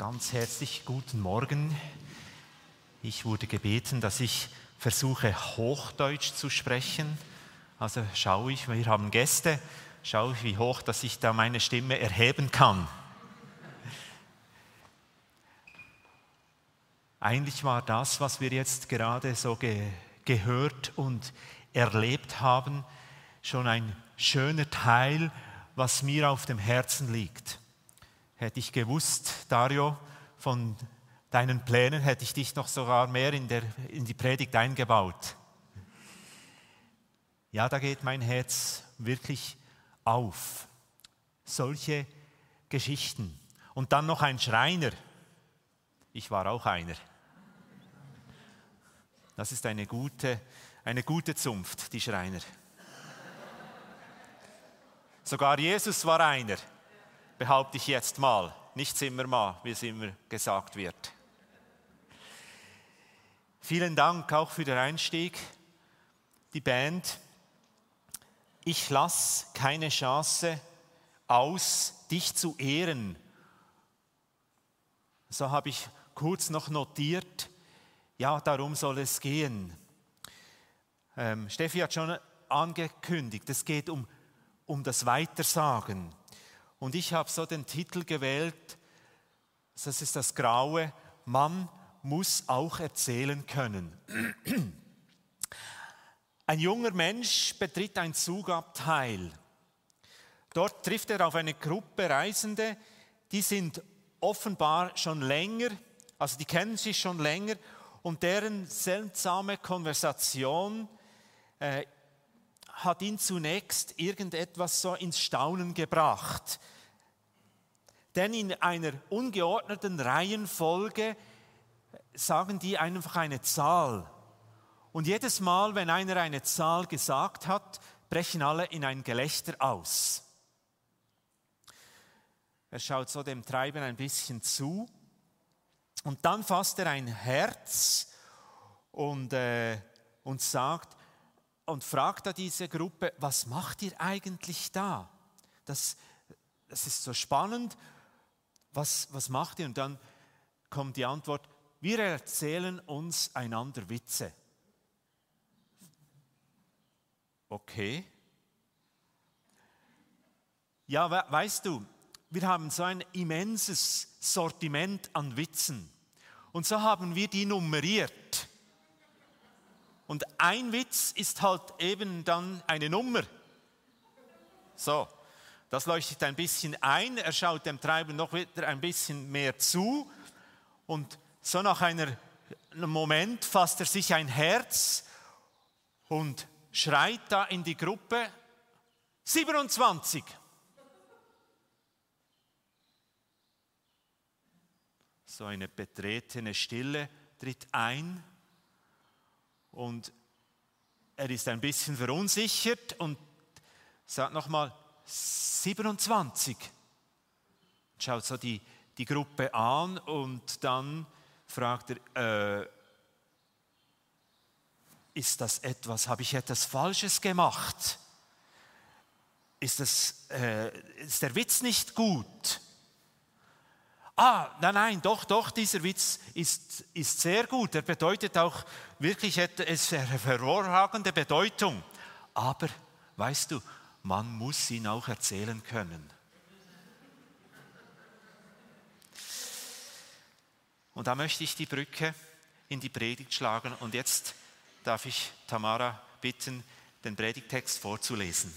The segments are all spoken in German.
Ganz herzlich guten Morgen. Ich wurde gebeten, dass ich versuche, Hochdeutsch zu sprechen. Also schaue ich, wir haben Gäste, schaue ich, wie hoch, dass ich da meine Stimme erheben kann. Eigentlich war das, was wir jetzt gerade so ge gehört und erlebt haben, schon ein schöner Teil, was mir auf dem Herzen liegt. Hätte ich gewusst, Dario, von deinen Plänen, hätte ich dich noch sogar mehr in, der, in die Predigt eingebaut. Ja, da geht mein Herz wirklich auf. Solche Geschichten. Und dann noch ein Schreiner. Ich war auch einer. Das ist eine gute, eine gute Zunft, die Schreiner. Sogar Jesus war einer behaupte ich jetzt mal, nicht Zimmermann, wie es immer gesagt wird. Vielen Dank auch für den Einstieg, die Band. Ich lasse keine Chance aus, dich zu ehren. So habe ich kurz noch notiert, ja, darum soll es gehen. Ähm, Steffi hat schon angekündigt, es geht um, um das Weitersagen. Und ich habe so den Titel gewählt, das ist das Graue, man muss auch erzählen können. Ein junger Mensch betritt ein Zugabteil. Dort trifft er auf eine Gruppe Reisende, die sind offenbar schon länger, also die kennen sich schon länger und deren seltsame Konversation äh, hat ihn zunächst irgendetwas so ins Staunen gebracht. Denn in einer ungeordneten Reihenfolge sagen die einfach eine Zahl. Und jedes Mal, wenn einer eine Zahl gesagt hat, brechen alle in ein Gelächter aus. Er schaut so dem Treiben ein bisschen zu und dann fasst er ein Herz und, äh, und sagt, und fragt da diese Gruppe, was macht ihr eigentlich da? Das, das ist so spannend. Was, was macht ihr? Und dann kommt die Antwort, wir erzählen uns einander Witze. Okay. Ja, weißt du, wir haben so ein immenses Sortiment an Witzen. Und so haben wir die nummeriert. Und ein Witz ist halt eben dann eine Nummer. So, das leuchtet ein bisschen ein. Er schaut dem Treiber noch wieder ein bisschen mehr zu. Und so nach einem Moment fasst er sich ein Herz und schreit da in die Gruppe 27. So eine betretene Stille tritt ein und er ist ein bisschen verunsichert und sagt nochmal 27. Schaut so die, die Gruppe an und dann fragt er, äh, ist das etwas, habe ich etwas Falsches gemacht? Ist, das, äh, ist der Witz nicht gut? Ah, nein, nein, doch, doch, dieser Witz ist, ist sehr gut. Er bedeutet auch wirklich es eine hervorragende Bedeutung. Aber, weißt du, man muss ihn auch erzählen können. Und da möchte ich die Brücke in die Predigt schlagen. Und jetzt darf ich Tamara bitten, den Predigtext vorzulesen.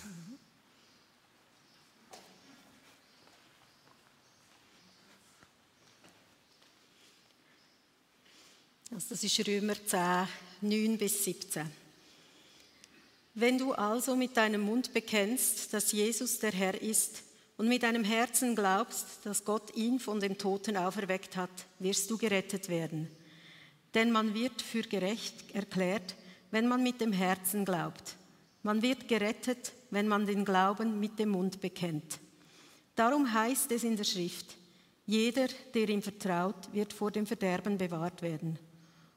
Also das ist Römer 10, 9 bis 17. Wenn du also mit deinem Mund bekennst, dass Jesus der Herr ist und mit deinem Herzen glaubst, dass Gott ihn von den Toten auferweckt hat, wirst du gerettet werden. Denn man wird für gerecht erklärt, wenn man mit dem Herzen glaubt. Man wird gerettet, wenn man den Glauben mit dem Mund bekennt. Darum heißt es in der Schrift, jeder, der ihm vertraut, wird vor dem Verderben bewahrt werden.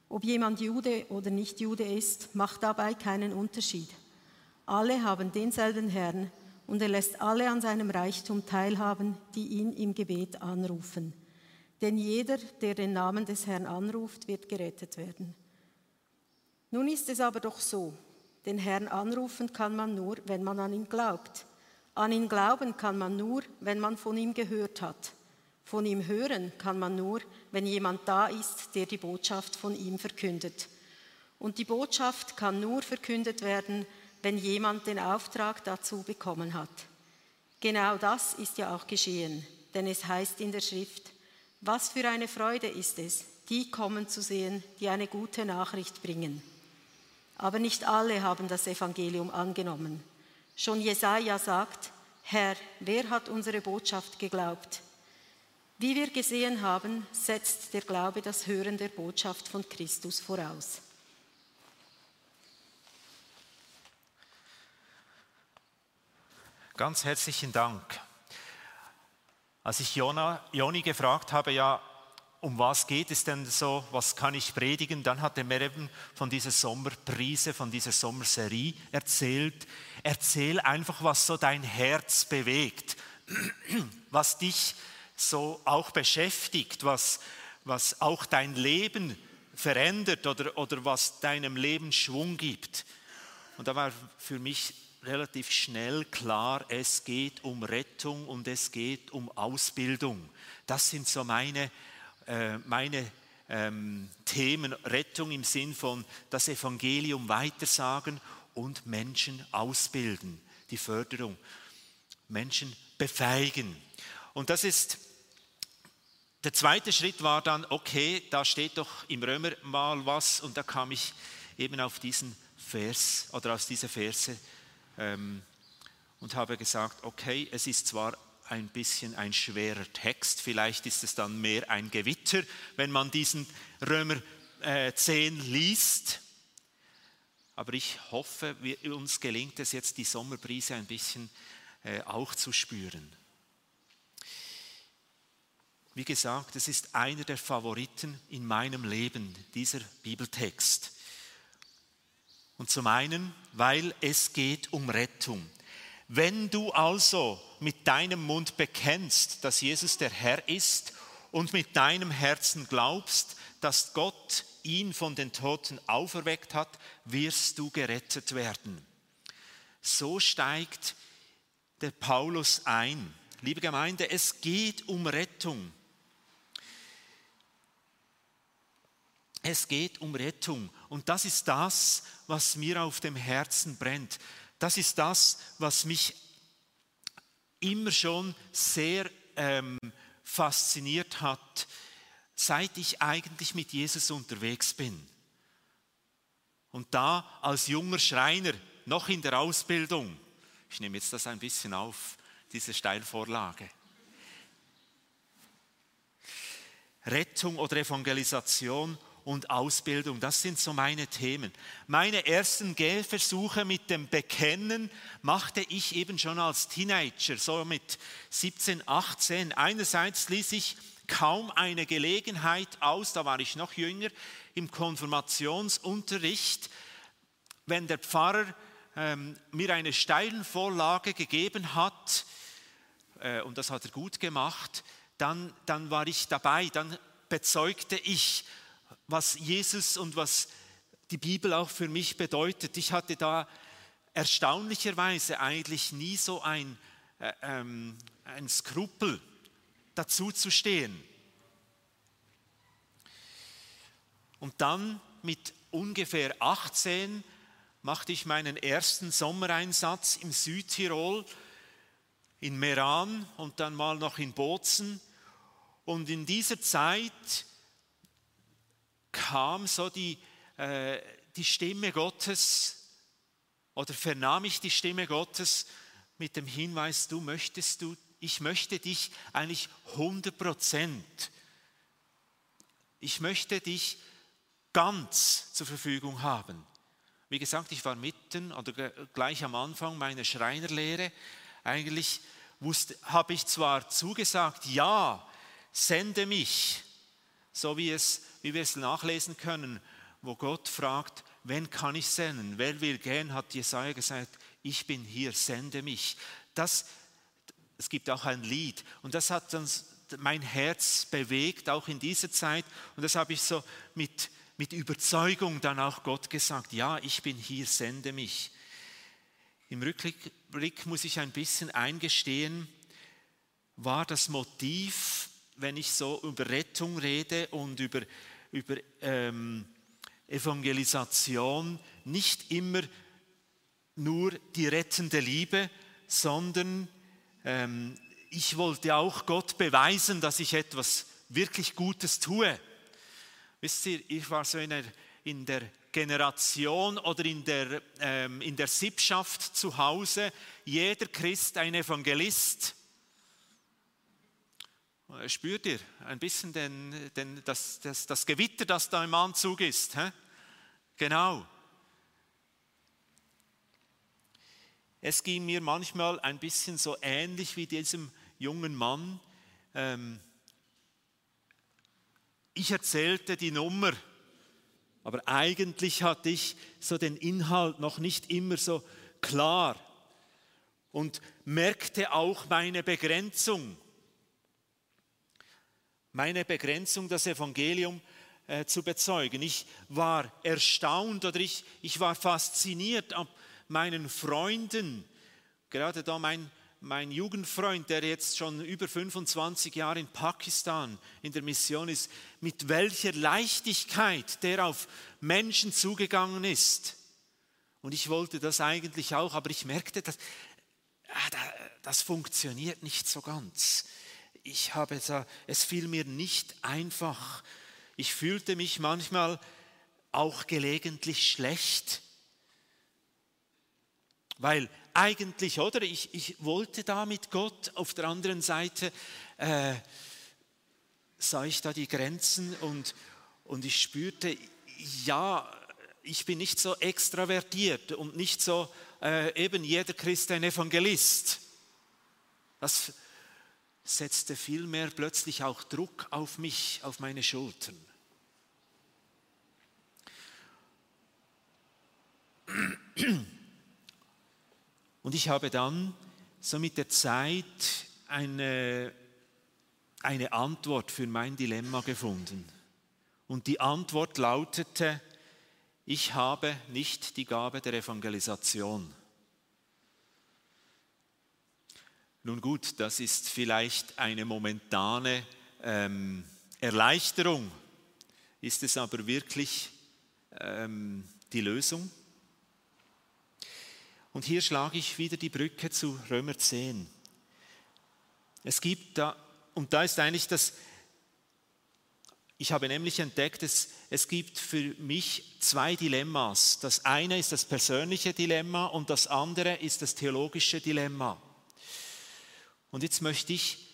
Ob jemand Jude oder nicht Jude ist, macht dabei keinen Unterschied. Alle haben denselben Herrn und er lässt alle an seinem Reichtum teilhaben, die ihn im Gebet anrufen. Denn jeder, der den Namen des Herrn anruft, wird gerettet werden. Nun ist es aber doch so, den Herrn anrufen kann man nur, wenn man an ihn glaubt. An ihn glauben kann man nur, wenn man von ihm gehört hat. Von ihm hören kann man nur, wenn jemand da ist, der die Botschaft von ihm verkündet. Und die Botschaft kann nur verkündet werden, wenn jemand den Auftrag dazu bekommen hat. Genau das ist ja auch geschehen, denn es heißt in der Schrift, was für eine Freude ist es, die kommen zu sehen, die eine gute Nachricht bringen. Aber nicht alle haben das Evangelium angenommen. Schon Jesaja sagt, Herr, wer hat unsere Botschaft geglaubt? Wie wir gesehen haben, setzt der Glaube das Hören der Botschaft von Christus voraus. Ganz herzlichen Dank. Als ich Jona, Joni gefragt habe, ja, um was geht es denn so, was kann ich predigen, dann hat er mir eben von dieser Sommerprise, von dieser Sommerserie erzählt. Erzähl einfach, was so dein Herz bewegt, was dich so auch beschäftigt, was, was auch dein Leben verändert oder, oder was deinem Leben Schwung gibt. Und da war für mich relativ schnell klar, es geht um Rettung und es geht um Ausbildung. Das sind so meine, äh, meine ähm, Themen, Rettung im Sinn von das Evangelium weitersagen und Menschen ausbilden, die Förderung, Menschen befeigen. Und das ist der zweite Schritt war dann, okay, da steht doch im Römer mal was und da kam ich eben auf diesen Vers oder aus dieser Verse ähm, und habe gesagt, okay, es ist zwar ein bisschen ein schwerer Text, vielleicht ist es dann mehr ein Gewitter, wenn man diesen Römer äh, 10 liest, aber ich hoffe, wir, uns gelingt es jetzt, die Sommerbrise ein bisschen äh, auch zu spüren. Wie gesagt, es ist einer der Favoriten in meinem Leben, dieser Bibeltext. Und zum einen, weil es geht um Rettung. Wenn du also mit deinem Mund bekennst, dass Jesus der Herr ist und mit deinem Herzen glaubst, dass Gott ihn von den Toten auferweckt hat, wirst du gerettet werden. So steigt der Paulus ein. Liebe Gemeinde, es geht um Rettung. Es geht um Rettung. Und das ist das, was mir auf dem Herzen brennt. Das ist das, was mich immer schon sehr ähm, fasziniert hat, seit ich eigentlich mit Jesus unterwegs bin. Und da als junger Schreiner, noch in der Ausbildung, ich nehme jetzt das ein bisschen auf, diese Steilvorlage. Rettung oder Evangelisation und Ausbildung. Das sind so meine Themen. Meine ersten Gehversuche mit dem Bekennen machte ich eben schon als Teenager, so mit 17, 18. Einerseits ließ ich kaum eine Gelegenheit aus, da war ich noch jünger, im Konfirmationsunterricht, wenn der Pfarrer ähm, mir eine Steilvorlage gegeben hat, äh, und das hat er gut gemacht, dann, dann war ich dabei, dann bezeugte ich, was Jesus und was die Bibel auch für mich bedeutet. Ich hatte da erstaunlicherweise eigentlich nie so ein, äh, ähm, ein Skrupel dazu zu stehen. Und dann mit ungefähr 18 machte ich meinen ersten Sommereinsatz im Südtirol, in Meran und dann mal noch in Bozen. Und in dieser Zeit kam so die, äh, die Stimme Gottes oder vernahm ich die Stimme Gottes mit dem Hinweis, du möchtest du, ich möchte dich eigentlich 100 Prozent, ich möchte dich ganz zur Verfügung haben. Wie gesagt, ich war mitten oder gleich am Anfang meiner Schreinerlehre. Eigentlich habe ich zwar zugesagt, ja, sende mich, so wie, es, wie wir es nachlesen können, wo Gott fragt, wen kann ich senden? Wer will gehen, hat Jesaja gesagt, ich bin hier, sende mich. Das, es gibt auch ein Lied und das hat uns mein Herz bewegt, auch in dieser Zeit. Und das habe ich so mit, mit Überzeugung dann auch Gott gesagt. Ja, ich bin hier, sende mich. Im Rückblick muss ich ein bisschen eingestehen, war das Motiv, wenn ich so über Rettung rede und über, über ähm, Evangelisation, nicht immer nur die rettende Liebe, sondern ähm, ich wollte auch Gott beweisen, dass ich etwas wirklich Gutes tue. Wisst ihr, ich war so in der, in der Generation oder in der, ähm, in der Sippschaft zu Hause, jeder Christ ein Evangelist. Äh, spürt ihr ein bisschen den, den, das, das, das Gewitter, das da im Anzug ist? Hä? Genau. Es ging mir manchmal ein bisschen so ähnlich wie diesem jungen Mann. Ähm, ich erzählte die Nummer, aber eigentlich hatte ich so den Inhalt noch nicht immer so klar und merkte auch meine Begrenzung. Meine Begrenzung, das Evangelium äh, zu bezeugen. Ich war erstaunt oder ich, ich war fasziniert ab meinen Freunden, gerade da mein, mein Jugendfreund, der jetzt schon über 25 Jahre in Pakistan in der Mission ist, mit welcher Leichtigkeit der auf Menschen zugegangen ist. Und ich wollte das eigentlich auch, aber ich merkte, dass, ah, das funktioniert nicht so ganz. Ich habe da, es fiel mir nicht einfach. Ich fühlte mich manchmal auch gelegentlich schlecht weil eigentlich, oder? Ich, ich wollte da mit Gott, auf der anderen Seite äh, sah ich da die Grenzen und, und ich spürte, ja, ich bin nicht so extravertiert und nicht so äh, eben jeder Christ ein Evangelist. Das setzte vielmehr plötzlich auch Druck auf mich, auf meine Schultern. Und ich habe dann so mit der Zeit eine, eine Antwort für mein Dilemma gefunden. Und die Antwort lautete, ich habe nicht die Gabe der Evangelisation. Nun gut, das ist vielleicht eine momentane ähm, Erleichterung. Ist es aber wirklich ähm, die Lösung? Und hier schlage ich wieder die Brücke zu Römer 10. Es gibt da, und da ist eigentlich das, ich habe nämlich entdeckt, es, es gibt für mich zwei Dilemmas. Das eine ist das persönliche Dilemma und das andere ist das theologische Dilemma. Und jetzt möchte ich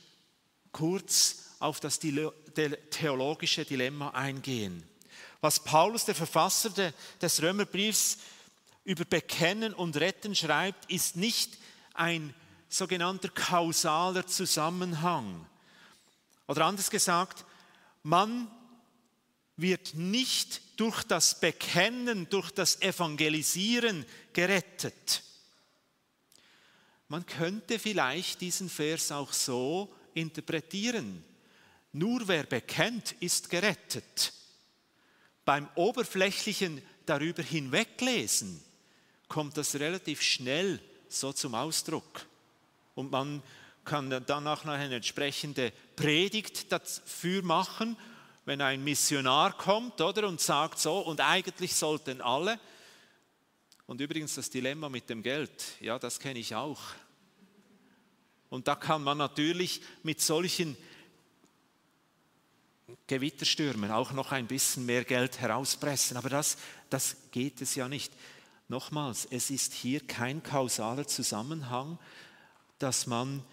kurz auf das theologische Dilemma eingehen. Was Paulus, der Verfasser des Römerbriefs, über Bekennen und Retten schreibt, ist nicht ein sogenannter kausaler Zusammenhang. Oder anders gesagt, man wird nicht durch das Bekennen, durch das Evangelisieren gerettet. Man könnte vielleicht diesen Vers auch so interpretieren. Nur wer bekennt, ist gerettet. Beim oberflächlichen darüber hinweglesen kommt das relativ schnell so zum Ausdruck. Und man kann danach noch eine entsprechende Predigt dafür machen, wenn ein Missionar kommt, oder, und sagt so, und eigentlich sollten alle. Und übrigens das Dilemma mit dem Geld, ja, das kenne ich auch. Und da kann man natürlich mit solchen Gewitterstürmen auch noch ein bisschen mehr Geld herauspressen, aber das, das geht es ja nicht. Nochmals, es ist hier kein kausaler Zusammenhang, dass man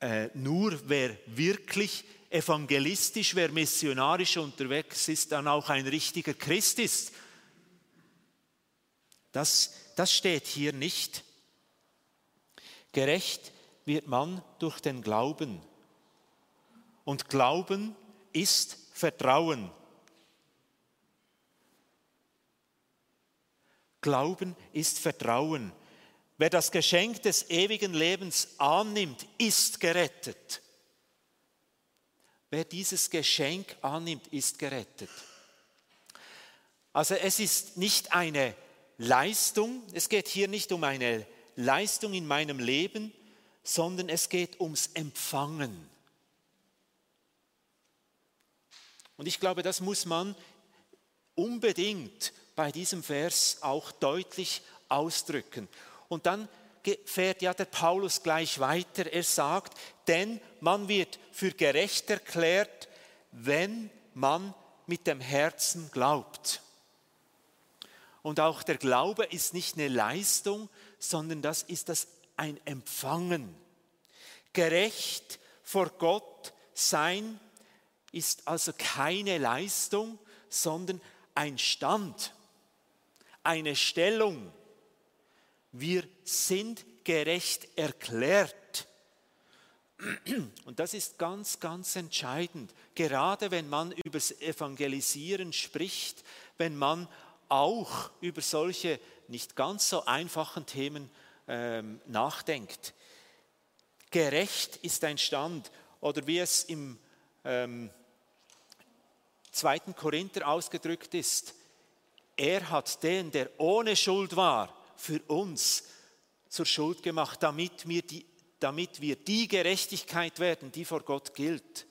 äh, nur wer wirklich evangelistisch, wer missionarisch unterwegs ist, dann auch ein richtiger Christ ist. Das, das steht hier nicht. Gerecht wird man durch den Glauben. Und Glauben ist Vertrauen. Glauben ist Vertrauen. Wer das Geschenk des ewigen Lebens annimmt, ist gerettet. wer dieses Geschenk annimmt, ist gerettet. Also es ist nicht eine Leistung, es geht hier nicht um eine Leistung in meinem Leben, sondern es geht ums Empfangen. Und ich glaube, das muss man unbedingt bei diesem Vers auch deutlich ausdrücken. Und dann fährt ja der Paulus gleich weiter. Er sagt, denn man wird für gerecht erklärt, wenn man mit dem Herzen glaubt. Und auch der Glaube ist nicht eine Leistung, sondern das ist das ein Empfangen. Gerecht vor Gott sein ist also keine Leistung, sondern ein Stand, eine Stellung. Wir sind gerecht erklärt. Und das ist ganz, ganz entscheidend, gerade wenn man über das Evangelisieren spricht, wenn man auch über solche nicht ganz so einfachen Themen ähm, nachdenkt. Gerecht ist ein Stand oder wie es im ähm, 2. Korinther ausgedrückt ist, er hat den, der ohne Schuld war, für uns zur Schuld gemacht, damit wir die, damit wir die Gerechtigkeit werden, die vor Gott gilt.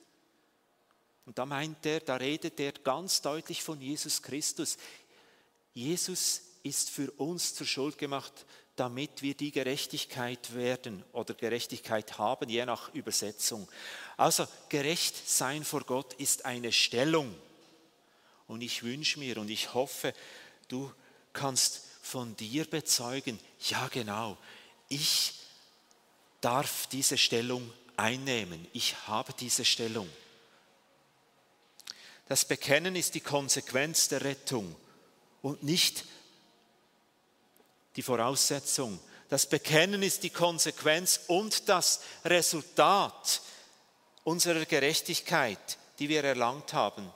Und da meint er, da redet er ganz deutlich von Jesus Christus. Jesus ist für uns zur Schuld gemacht, damit wir die Gerechtigkeit werden oder Gerechtigkeit haben, je nach Übersetzung. Also gerecht sein vor Gott ist eine Stellung. Und ich wünsche mir und ich hoffe, du kannst von dir bezeugen, ja genau, ich darf diese Stellung einnehmen. Ich habe diese Stellung. Das Bekennen ist die Konsequenz der Rettung und nicht die Voraussetzung. Das Bekennen ist die Konsequenz und das Resultat unserer Gerechtigkeit, die wir erlangt haben.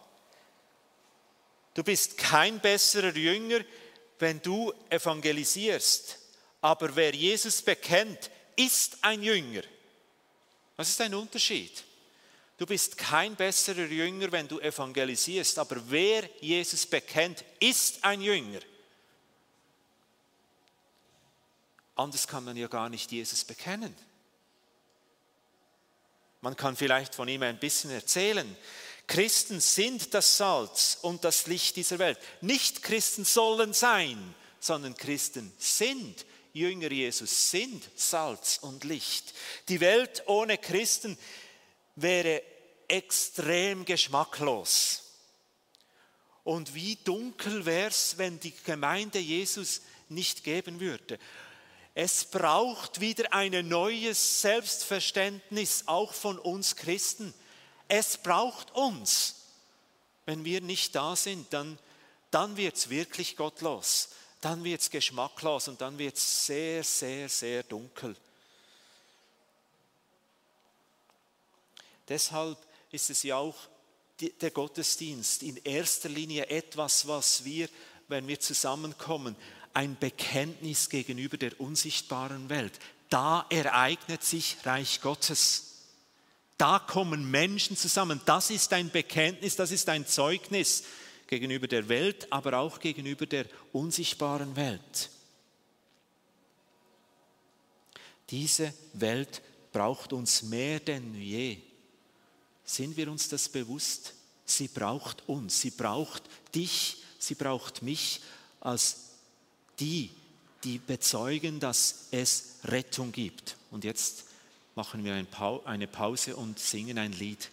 Du bist kein besserer Jünger, wenn du evangelisierst, aber wer Jesus bekennt, ist ein Jünger. Was ist ein Unterschied? Du bist kein besserer Jünger, wenn du evangelisierst, aber wer Jesus bekennt, ist ein Jünger. Anders kann man ja gar nicht Jesus bekennen. Man kann vielleicht von ihm ein bisschen erzählen. Christen sind das Salz und das Licht dieser Welt. Nicht Christen sollen sein, sondern Christen sind. Jünger Jesus sind Salz und Licht. Die Welt ohne Christen wäre extrem geschmacklos. Und wie dunkel wäre es, wenn die Gemeinde Jesus nicht geben würde. Es braucht wieder ein neues Selbstverständnis, auch von uns Christen. Es braucht uns. Wenn wir nicht da sind, dann, dann wird es wirklich gottlos, dann wird es geschmacklos und dann wird es sehr, sehr, sehr dunkel. Deshalb ist es ja auch der Gottesdienst in erster Linie etwas, was wir, wenn wir zusammenkommen, ein Bekenntnis gegenüber der unsichtbaren Welt. Da ereignet sich Reich Gottes. Da kommen Menschen zusammen. Das ist ein Bekenntnis, das ist ein Zeugnis gegenüber der Welt, aber auch gegenüber der unsichtbaren Welt. Diese Welt braucht uns mehr denn je. Sind wir uns das bewusst? Sie braucht uns, sie braucht dich, sie braucht mich als die, die bezeugen, dass es Rettung gibt. Und jetzt machen wir eine Pause und singen ein Lied.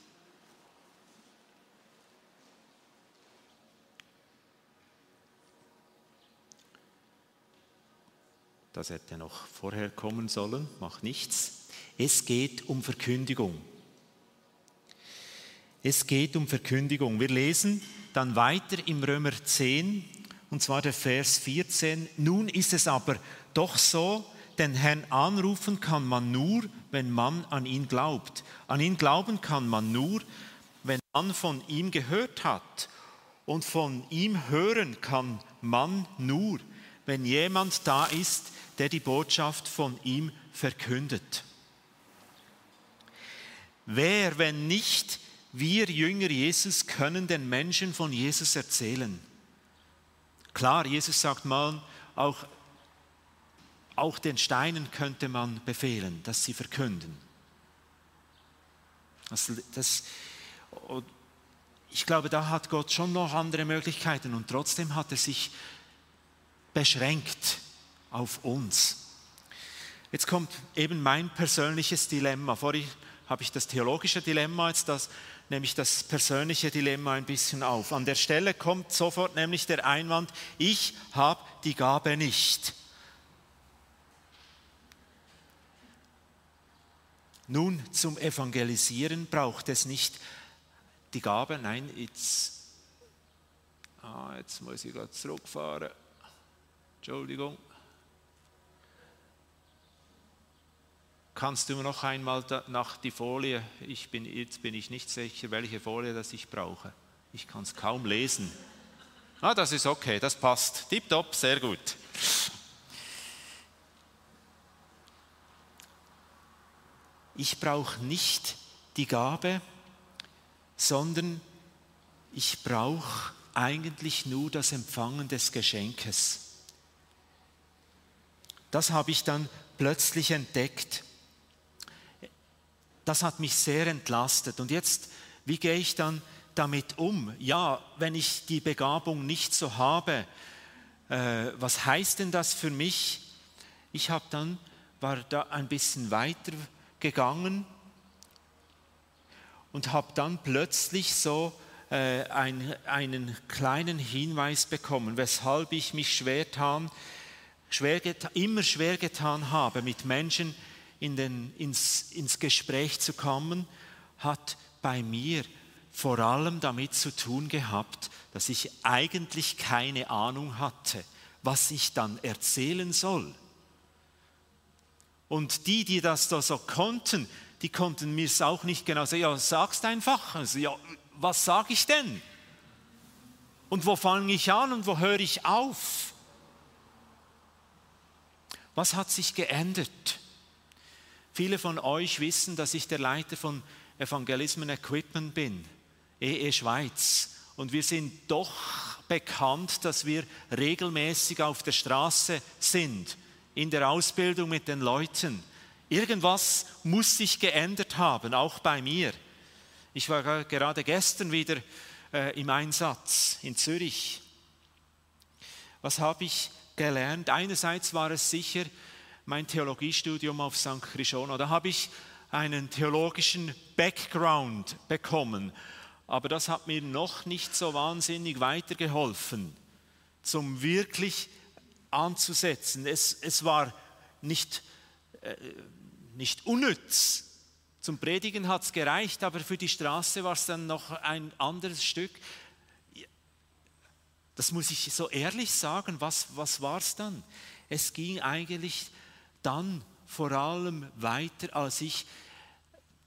Das hätte noch vorher kommen sollen, macht nichts. Es geht um Verkündigung. Es geht um Verkündigung. Wir lesen dann weiter im Römer 10, und zwar der Vers 14. Nun ist es aber doch so, den Herrn anrufen kann man nur, wenn man an ihn glaubt. An ihn glauben kann man nur, wenn man von ihm gehört hat. Und von ihm hören kann man nur, wenn jemand da ist, der die Botschaft von ihm verkündet. Wer, wenn nicht wir Jünger Jesus können den Menschen von Jesus erzählen. Klar, Jesus sagt mal, auch, auch den Steinen könnte man befehlen, dass sie verkünden. Also das, ich glaube, da hat Gott schon noch andere Möglichkeiten und trotzdem hat er sich beschränkt auf uns. Jetzt kommt eben mein persönliches Dilemma. Vorhin habe ich das theologische Dilemma, jetzt das, nämlich das persönliche Dilemma ein bisschen auf. An der Stelle kommt sofort nämlich der Einwand, ich habe die Gabe nicht. Nun, zum Evangelisieren braucht es nicht die Gabe, nein, jetzt, ah, jetzt muss ich gerade zurückfahren. Entschuldigung. Kannst du noch einmal nach die Folie, ich bin, jetzt bin ich nicht sicher, welche Folie das ich brauche. Ich kann es kaum lesen. Ah, das ist okay, das passt. Tipptopp, sehr gut. Ich brauche nicht die Gabe, sondern ich brauche eigentlich nur das Empfangen des Geschenkes. Das habe ich dann plötzlich entdeckt. Das hat mich sehr entlastet. Und jetzt, wie gehe ich dann damit um? Ja, wenn ich die Begabung nicht so habe, äh, was heißt denn das für mich? Ich habe dann, war da ein bisschen weiter gegangen und habe dann plötzlich so äh, ein, einen kleinen Hinweis bekommen, weshalb ich mich schwer getan, schwer immer schwer getan habe, mit Menschen in den, ins, ins Gespräch zu kommen, hat bei mir vor allem damit zu tun gehabt, dass ich eigentlich keine Ahnung hatte, was ich dann erzählen soll. Und die, die das da so konnten, die konnten mir es auch nicht genau sagen. Ja, sagst einfach. Also, ja, was sage ich denn? Und wo fange ich an und wo höre ich auf? Was hat sich geändert? Viele von euch wissen, dass ich der Leiter von Evangelismen Equipment bin, EE Schweiz. Und wir sind doch bekannt, dass wir regelmäßig auf der Straße sind, in der Ausbildung mit den Leuten. Irgendwas muss sich geändert haben, auch bei mir. Ich war gerade gestern wieder äh, im Einsatz in Zürich. Was habe ich gelernt. Einerseits war es sicher mein Theologiestudium auf St. Christiana. Da habe ich einen theologischen Background bekommen. Aber das hat mir noch nicht so wahnsinnig weitergeholfen, zum wirklich anzusetzen. Es, es war nicht, äh, nicht unnütz. Zum Predigen hat es gereicht, aber für die Straße war es dann noch ein anderes Stück. Das muss ich so ehrlich sagen. Was, was war es dann? Es ging eigentlich dann vor allem weiter, als ich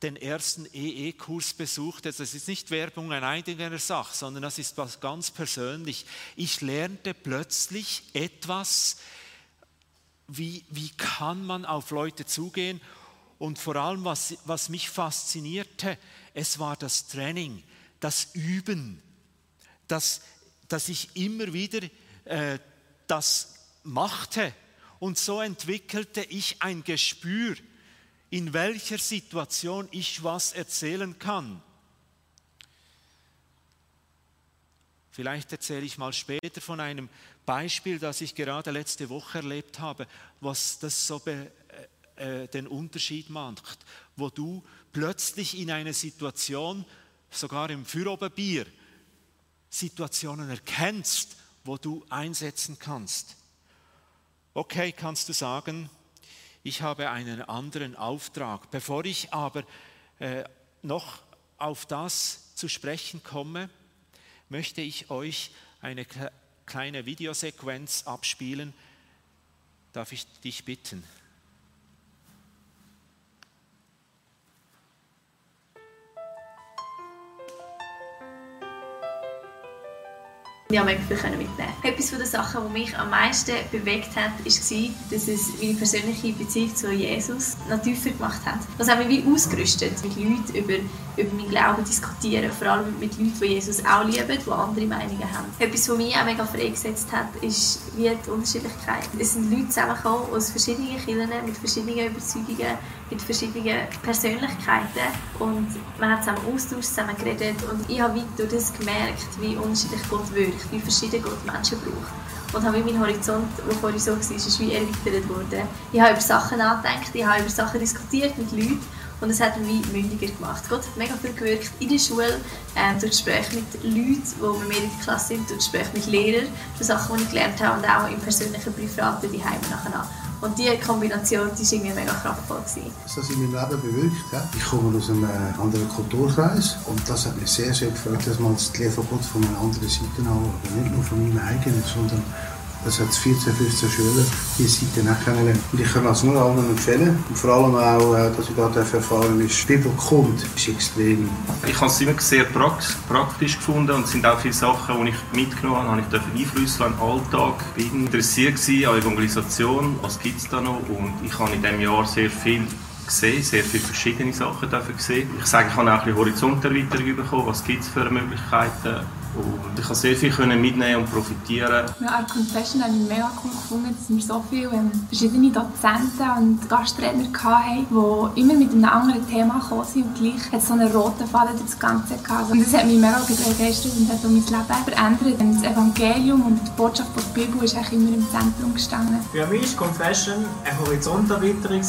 den ersten EE-Kurs besuchte. Das ist nicht Werbung an eigener Sache, sondern das ist was ganz persönlich. Ich lernte plötzlich etwas, wie, wie kann man auf Leute zugehen. Und vor allem, was, was mich faszinierte, es war das Training, das Üben, das dass ich immer wieder äh, das machte. Und so entwickelte ich ein Gespür, in welcher Situation ich was erzählen kann. Vielleicht erzähle ich mal später von einem Beispiel, das ich gerade letzte Woche erlebt habe, was das so be, äh, äh den Unterschied macht, wo du plötzlich in einer Situation, sogar im Füroberbier, Situationen erkennst, wo du einsetzen kannst. Okay, kannst du sagen, ich habe einen anderen Auftrag. Bevor ich aber äh, noch auf das zu sprechen komme, möchte ich euch eine kleine Videosequenz abspielen. Darf ich dich bitten? Ja, mega viel mitnehmen. Etwas von den Sachen, die mich am meisten bewegt hat, war, dass es meine persönliche Beziehung zu Jesus noch tiefer gemacht hat. Das hat mich wie ausgerüstet, mit Leuten über, über meinen Glauben diskutieren, vor allem mit Leuten, die Jesus auch lieben, die andere Meinungen haben. Etwas, was mich auch mega freigesetzt hat, ist wie die Unterschiedlichkeit. Es sind Leute zusammengekommen aus verschiedenen Kirchen, mit verschiedenen Überzeugungen, mit verschiedenen Persönlichkeiten und man hat zusammen austauscht, zusammen geredet und ich habe durch das gemerkt, wie unterschiedlich Gott wirkt, wie verschieden Gott Menschen braucht und habe mein Horizont, der vorhin so war, ist wie erweitert worden. Ich habe über Sachen nachgedacht, ich habe über Sachen diskutiert mit Leuten und es hat mich mündiger gemacht. Gott hat mega viel gewirkt in der Schule, ähm, durch Gespräche mit Leuten, die mit mir in der Klasse sind, durch Gespräche mit Lehrern, durch Sachen, die ich gelernt habe und auch im persönlichen Privaten die Heime nachher und diese Kombination die war irgendwie mega kraftvoll. Gewesen. Was in meinem Leben bewirkt hat, ich komme aus einem anderen Kulturkreis und das hat mich sehr, sehr gefreut, dass man das Lehre von einer anderen Seite an, nicht nur von meinem eigenen, sondern das hat 14, 15 Schüler die Seite auch kennengelernt. Und ich kann das nur allen empfehlen. Und vor allem auch, äh, dass ich da erfahren ist, die Bibel kommt, ist extrem. Ich habe es immer sehr praktisch gefunden und es sind auch viele Sachen, die ich mitgenommen habe, habe ich Einfluss auf den Alltag. Ich war interessiert an Evangelisation, was gibt es da noch und ich habe in diesem Jahr sehr viel gesehen, sehr viele verschiedene Sachen gesehen. Ich sage, ich habe auch ein bisschen Horizonterweiterung bekommen, was gibt es für Möglichkeiten und ich konnte sehr viel mitnehmen und profitieren. Ja, an Confession habe ich mega cool gefunden, dass wir so viele ähm, verschiedene Dozenten und Gastredner hatten, die immer mit einem anderen Thema gekommen sind und gleich hat so einen roten Faden durch das Ganze gehabt. Und das hat mich mega begeistert und hat auch mein Leben verändert. Und das Evangelium und die Botschaft der Bibel ist eigentlich immer im Zentrum gestanden. Für mich war Confession eine Horizonterweiterung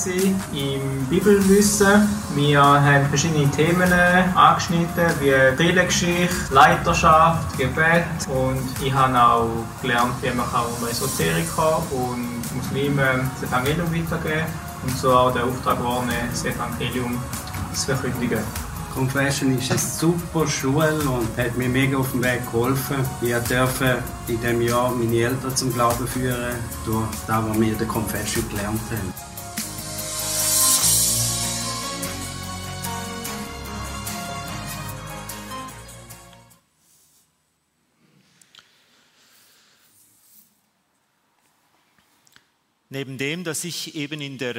im Bibelwissen. Wir haben verschiedene Themen angeschnitten, wie Kirchengeschichte, Leiterschaft, Gebet und ich habe auch gelernt, wie man um Esoteriker und Muslime das Evangelium weitergeben und so auch der Auftrag geworden, das Evangelium zu verkündigen. Confession ist eine super Schule und hat mir mega auf dem Weg geholfen. Ich durfte in diesem Jahr meine Eltern zum Glauben führen, durch das, was wir in der Confession gelernt haben. Neben dem, dass ich eben in der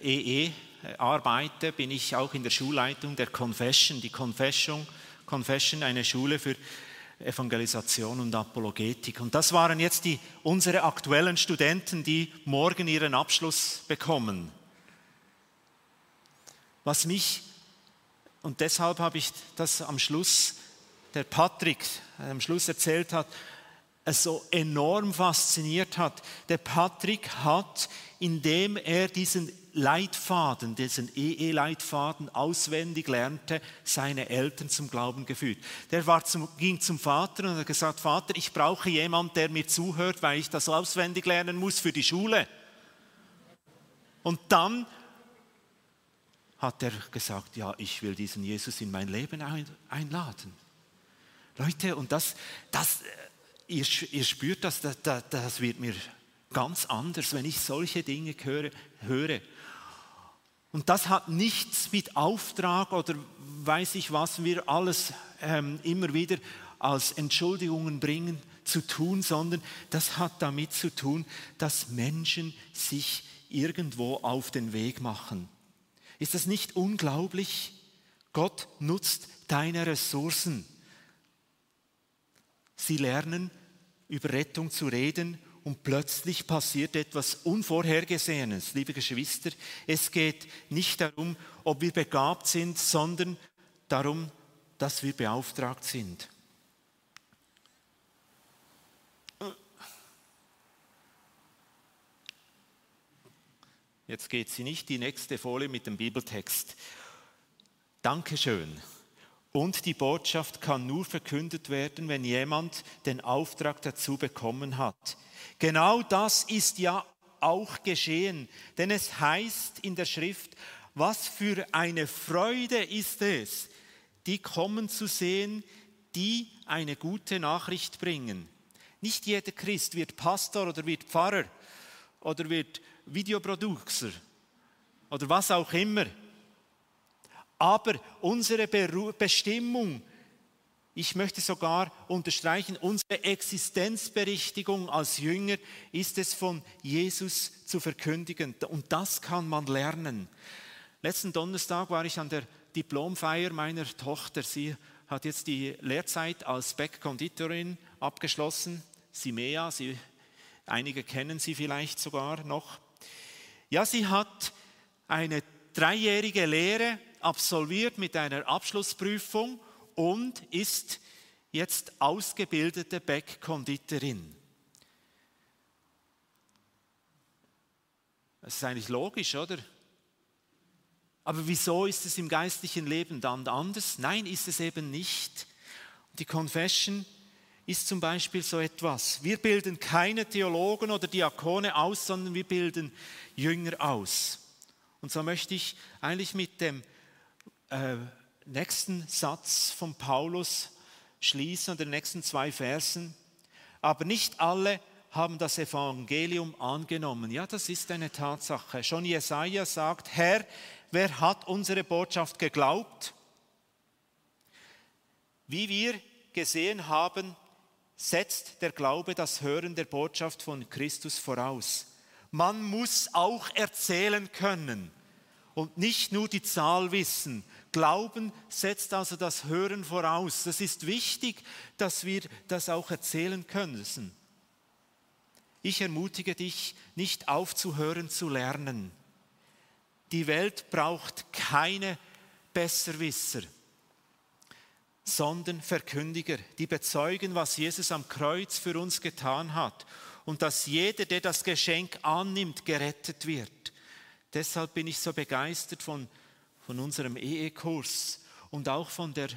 EE äh, e arbeite, bin ich auch in der Schulleitung der Confession. Die Confession, Confession eine Schule für Evangelisation und Apologetik. Und das waren jetzt die, unsere aktuellen Studenten, die morgen ihren Abschluss bekommen. Was mich, und deshalb habe ich das am Schluss, der Patrick am Schluss erzählt hat, so enorm fasziniert hat. Der Patrick hat, indem er diesen Leitfaden, diesen EE-Leitfaden auswendig lernte, seine Eltern zum Glauben geführt. Der war zum, ging zum Vater und hat gesagt, Vater, ich brauche jemanden, der mir zuhört, weil ich das auswendig lernen muss für die Schule. Und dann hat er gesagt, ja, ich will diesen Jesus in mein Leben einladen. Leute, und das, das ihr, ihr spürt das, das, das wird mir ganz anders, wenn ich solche Dinge höre. höre. Und das hat nichts mit Auftrag oder weiß ich was wir alles ähm, immer wieder als Entschuldigungen bringen zu tun, sondern das hat damit zu tun, dass Menschen sich irgendwo auf den Weg machen. Ist das nicht unglaublich? Gott nutzt deine Ressourcen. Sie lernen über Rettung zu reden und plötzlich passiert etwas Unvorhergesehenes. Liebe Geschwister, es geht nicht darum, ob wir begabt sind, sondern darum, dass wir beauftragt sind. Jetzt geht sie nicht die nächste Folie mit dem Bibeltext. Dankeschön. Und die Botschaft kann nur verkündet werden, wenn jemand den Auftrag dazu bekommen hat. Genau das ist ja auch geschehen, denn es heißt in der Schrift, was für eine Freude ist es, die kommen zu sehen, die eine gute Nachricht bringen. Nicht jeder Christ wird Pastor oder wird Pfarrer oder wird Videoproducer oder was auch immer. Aber unsere Bestimmung ich möchte sogar unterstreichen, unsere Existenzberichtigung als Jünger ist es von Jesus zu verkündigen. Und das kann man lernen. Letzten Donnerstag war ich an der Diplomfeier meiner Tochter. Sie hat jetzt die Lehrzeit als Bäckkonditorin abgeschlossen. Simea, sie, einige kennen sie vielleicht sogar noch. Ja, sie hat eine dreijährige Lehre absolviert mit einer Abschlussprüfung und ist jetzt ausgebildete Bäckkonditorin. Das ist eigentlich logisch, oder? Aber wieso ist es im geistlichen Leben dann anders? Nein, ist es eben nicht. Die Confession ist zum Beispiel so etwas. Wir bilden keine Theologen oder Diakone aus, sondern wir bilden Jünger aus. Und so möchte ich eigentlich mit dem äh, nächsten Satz von Paulus schließen, und den nächsten zwei Versen. Aber nicht alle haben das Evangelium angenommen. Ja, das ist eine Tatsache. Schon Jesaja sagt: Herr, wer hat unsere Botschaft geglaubt? Wie wir gesehen haben, setzt der Glaube das Hören der Botschaft von Christus voraus. Man muss auch erzählen können und nicht nur die Zahl wissen. Glauben setzt also das Hören voraus. Das ist wichtig, dass wir das auch erzählen können. Ich ermutige dich, nicht aufzuhören zu lernen. Die Welt braucht keine Besserwisser, sondern Verkündiger, die bezeugen, was Jesus am Kreuz für uns getan hat und dass jeder, der das Geschenk annimmt, gerettet wird. Deshalb bin ich so begeistert von, von unserem EE-Kurs und auch von der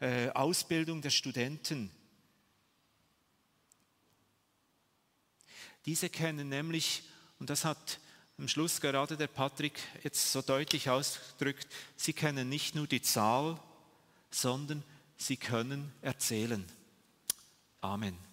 äh, Ausbildung der Studenten. Diese kennen nämlich, und das hat am Schluss gerade der Patrick jetzt so deutlich ausgedrückt, sie kennen nicht nur die Zahl, sondern sie können erzählen. Amen.